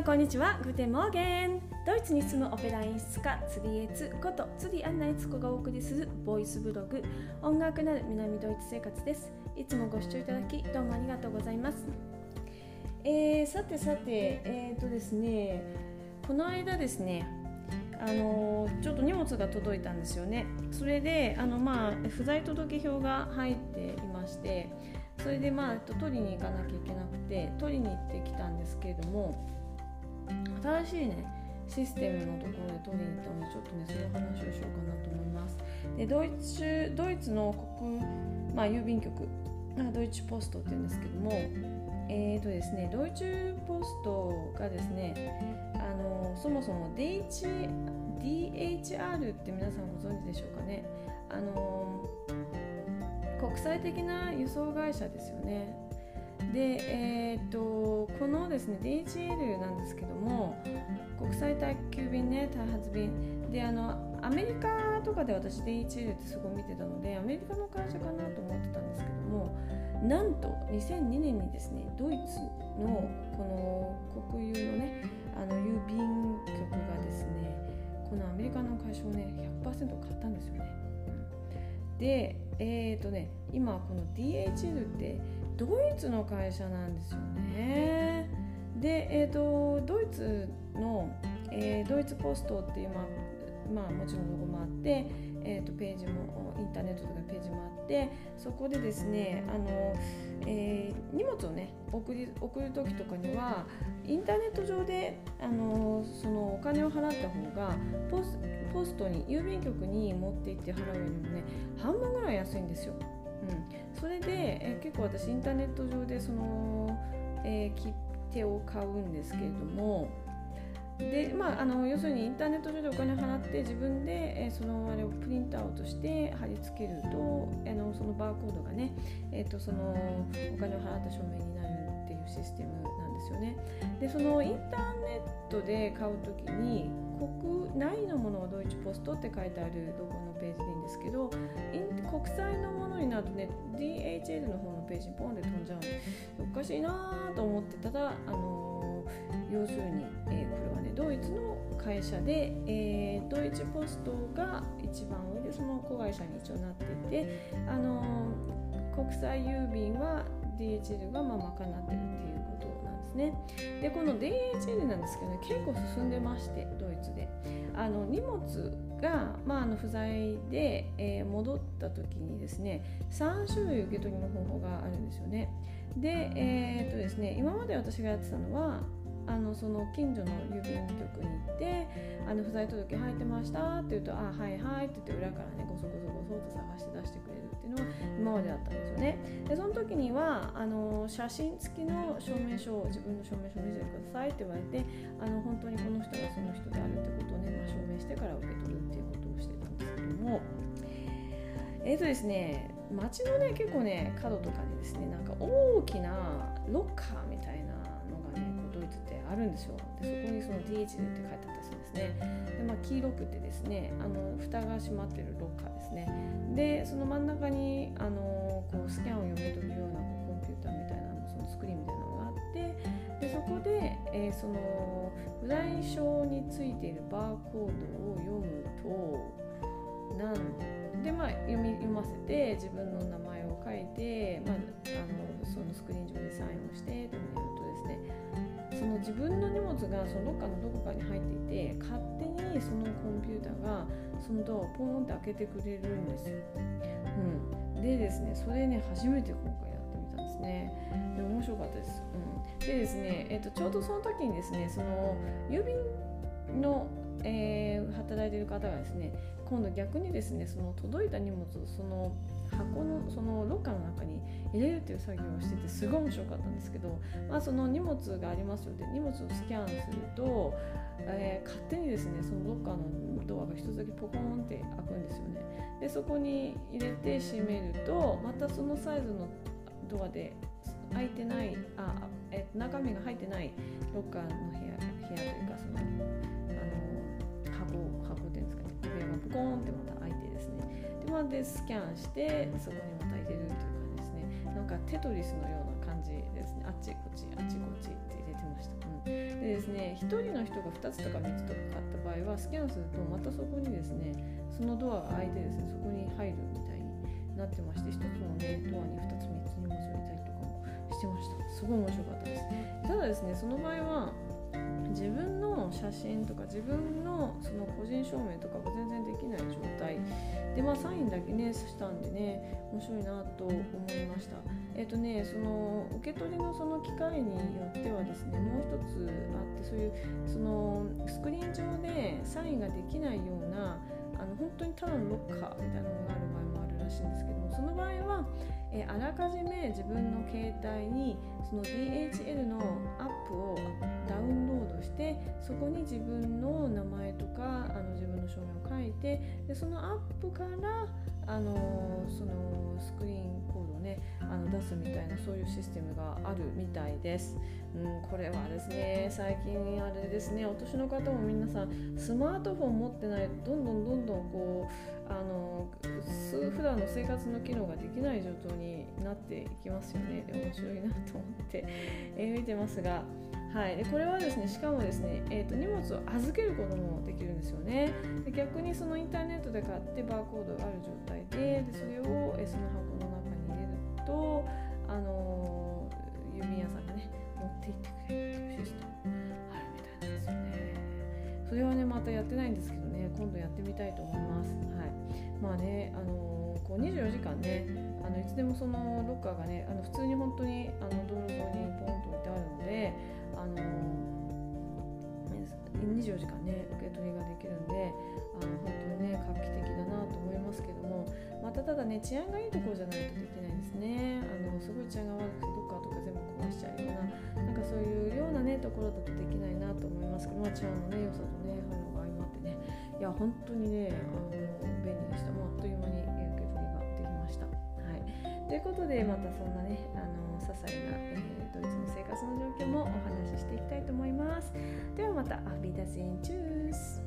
んこんにちはグテモーゲン。ドイツに住むオペラ演出家釣りエツこと釣りアンナエツコがお送りするボイスブログ音楽なる南ドイツ生活です。いつもご視聴いただきどうもありがとうございます。えー、さてさてえっ、ー、とですねこの間ですねあのちょっと荷物が届いたんですよね。それであのまあ不在届表が入っていましてそれでまあ取りに行かなきゃいけなくて取りに行ってきたんですけれども新しいねシステムのところで取りに行ったのでちょっとねその話をしようかなと思いますでドイツドイツの国、まあ、郵便局ドイツポストって言うんですけどもえーとですね、ドイツポストがですねあのそもそも DH DHR って皆さんご存知でしょうかねあの国際的な輸送会社ですよね。で、えーと、このですね DHL なんですけども国際宅急便ね開発便であのアメリカとかで私 DHL ってすごい見てたのでアメリカの会社かなと思ってたんですけどもなんと2002年にですねドイツのこの国有のねあの郵便局がですねこのアメリカの会社をね100%買ったんですよね。でえっ、ー、とね今この DHL ってドイツの会社なんですよね。で、えーと、ドイツの、えー、ドイツポストっていう、まあ、まあ、もちろんロゴもあって、えーと、ページもインターネットとかページもあってそこでですねあの、えー、荷物をね送り送る時とかにはインターネット上であのそのお金を払った方がポスポストに郵便局に持って行って払うよりもね半分ぐらい安いんですよ。うん、それで、え結構私インターネット上でその、えー、切手を買うんですけれどもでまあ、あの要するにインターネット上でお金払って自分で、えー、そのあれをプリントアウトして貼り付けるとあのそのバーコードがね、えーと、そのお金を払った証明になるっていうシステムなんですよね。でそのインターネットで買う時に国内のものはドイツポストって書いてあるロゴのページでいいんですけど国際のものになるとね DHL の方のページにポンで飛んじゃうおかしいなと思ってたらあの要するに、えー、これはねドイツの会社で、えー、ドイツポストが一番上でその子会社に一応なっていてあの国際郵便は DHL がまあ賄ってるっていうね。でこの DHL なんですけどね結構進んでましてドイツで。あの荷物が、まあ、あの不在で、えー、戻った時にですね3種類受け取りの方法があるんですよね。で,、えー、っとですね今まで私がやってたのはあのその近所の郵便局に行って「あの不在届入ってました」って言うと「あはいはい」って言って裏からねごそごそごそと探して出してくれるっていうのが今までだったんですよね。でその時にはあの写真付きの証明書を自分の証明書を見せてくださいって言われてあの本当にこの人がその人であるってことをね、まあ、証明してから受け取るっていうことをしてたんですけどもえっ、ー、とですね街のね結構ね角とかにですねなんか大きなロッカーみたいなってあるんですよ。でそこにその DH って書いてあったりするんですね。で、まあ、黄色くてですねあの蓋が閉まってるロッカーですね。でその真ん中にあのこうスキャンを読み取るようなこうコンピューターみたいなのそのスクリーンみたいなのがあってでそこで、えー、その不在証についているバーコードを読むとなんでまあ読み読ませて自分の名前を書いて、まあ、あのそのスクリーン上でサインをしてというとですね自分の荷物がそのどっかのどこかに入っていて勝手にそのコンピューターがそのドアをポーンって開けてくれるんですよ。うん、でですねそれね初めて今回やってみたんですね。で面白かったです。うん、でですね、えーと、ちょうどその時にですねその郵便の、えー、働いている方がですね今度逆にですねその届いた荷物をその箱のそのロッカーの中に入れるっていう作業をしててすごい面白かったんですけど、まあ、その荷物がありますよで荷物をスキャンすると、えー、勝手にですねそのロッカーのドアが一つだけポコンって開くんですよね。でそこに入れて閉めるとまたそのサイズのドアで開いてないあ、えー、中身が入ってないロッカーの部屋部屋というかその箱箱っていうんですかね部屋がポコーンってまた開いてですね。でまでスキャンしてそこにまた入れるという感じですね。なんかテトリスのような感じですね。あっちこっちあっちこっちって入れてました、うん、でですね1人の人が2つとか3つとか買った場合はスキャンするとまたそこにですねそのドアが開いてですねそこに入るみたいになってまして1つの、ね、ドアに2つ3つ荷物を入れたりとかもしてました。すごい面白かったです。ただですねその場合は自分の写真とか自分のその個人証明とかが全然できない状態。でまあサインだけねしたんでね面白いなと思いました。えっ、ー、とねその受け取りのその機械によってはですねもう一つあってそういうそのスクリーン上でサインができないようなあの本当にただのロッカーみたいなのがある場合もあるらしいんですけどもその場合はえあらかじめ自分の携帯にその DHL のアップをダウンしてそこに自分の名前とかあの自分の証明を書いてでそのアップからあのそのスクリーンコードをねあの出すみたいなそういうシステムがあるみたいです。うん、これはですね最近あれですねお年の方も皆さんスマートフォン持ってないとどんどんどんどんこうあの普段の生活の機能ができない状況になっていきますよね面白いなと思って、えー、見てますが。はい、でこれはですねしかもですね、えーと、荷物を預けることもできるんですよね。で逆にそのインターネットで買ってバーコードがある状態ででそれを、えその箱の中に入れると、あのー、郵便屋さんがね持って行ってくれるというシステムあるみたいなんですよね。それはねまたやってないんですけどね今度やってみたいと思います。はい。まあねあのー、こう24時間ねあのいつでもそのロッカーがねあの普通に本当にあの道路上にあの24時間ね受け取りができるんであの本当にね画期的だなと思いますけどもまたただね治安がいいところじゃないとできないですね。あのすごい治安が悪くてどっかとか全部壊しちゃうようななんかそういうようなねところだとできないなと思いますけど、まあ、治安のね良さとね反応が相まってね。いや本当にねあのということでまたそんなねあの些細な、えー、ドイツの生活の状況もお話ししていきたいと思います。ではまたアフィダゼンチュース。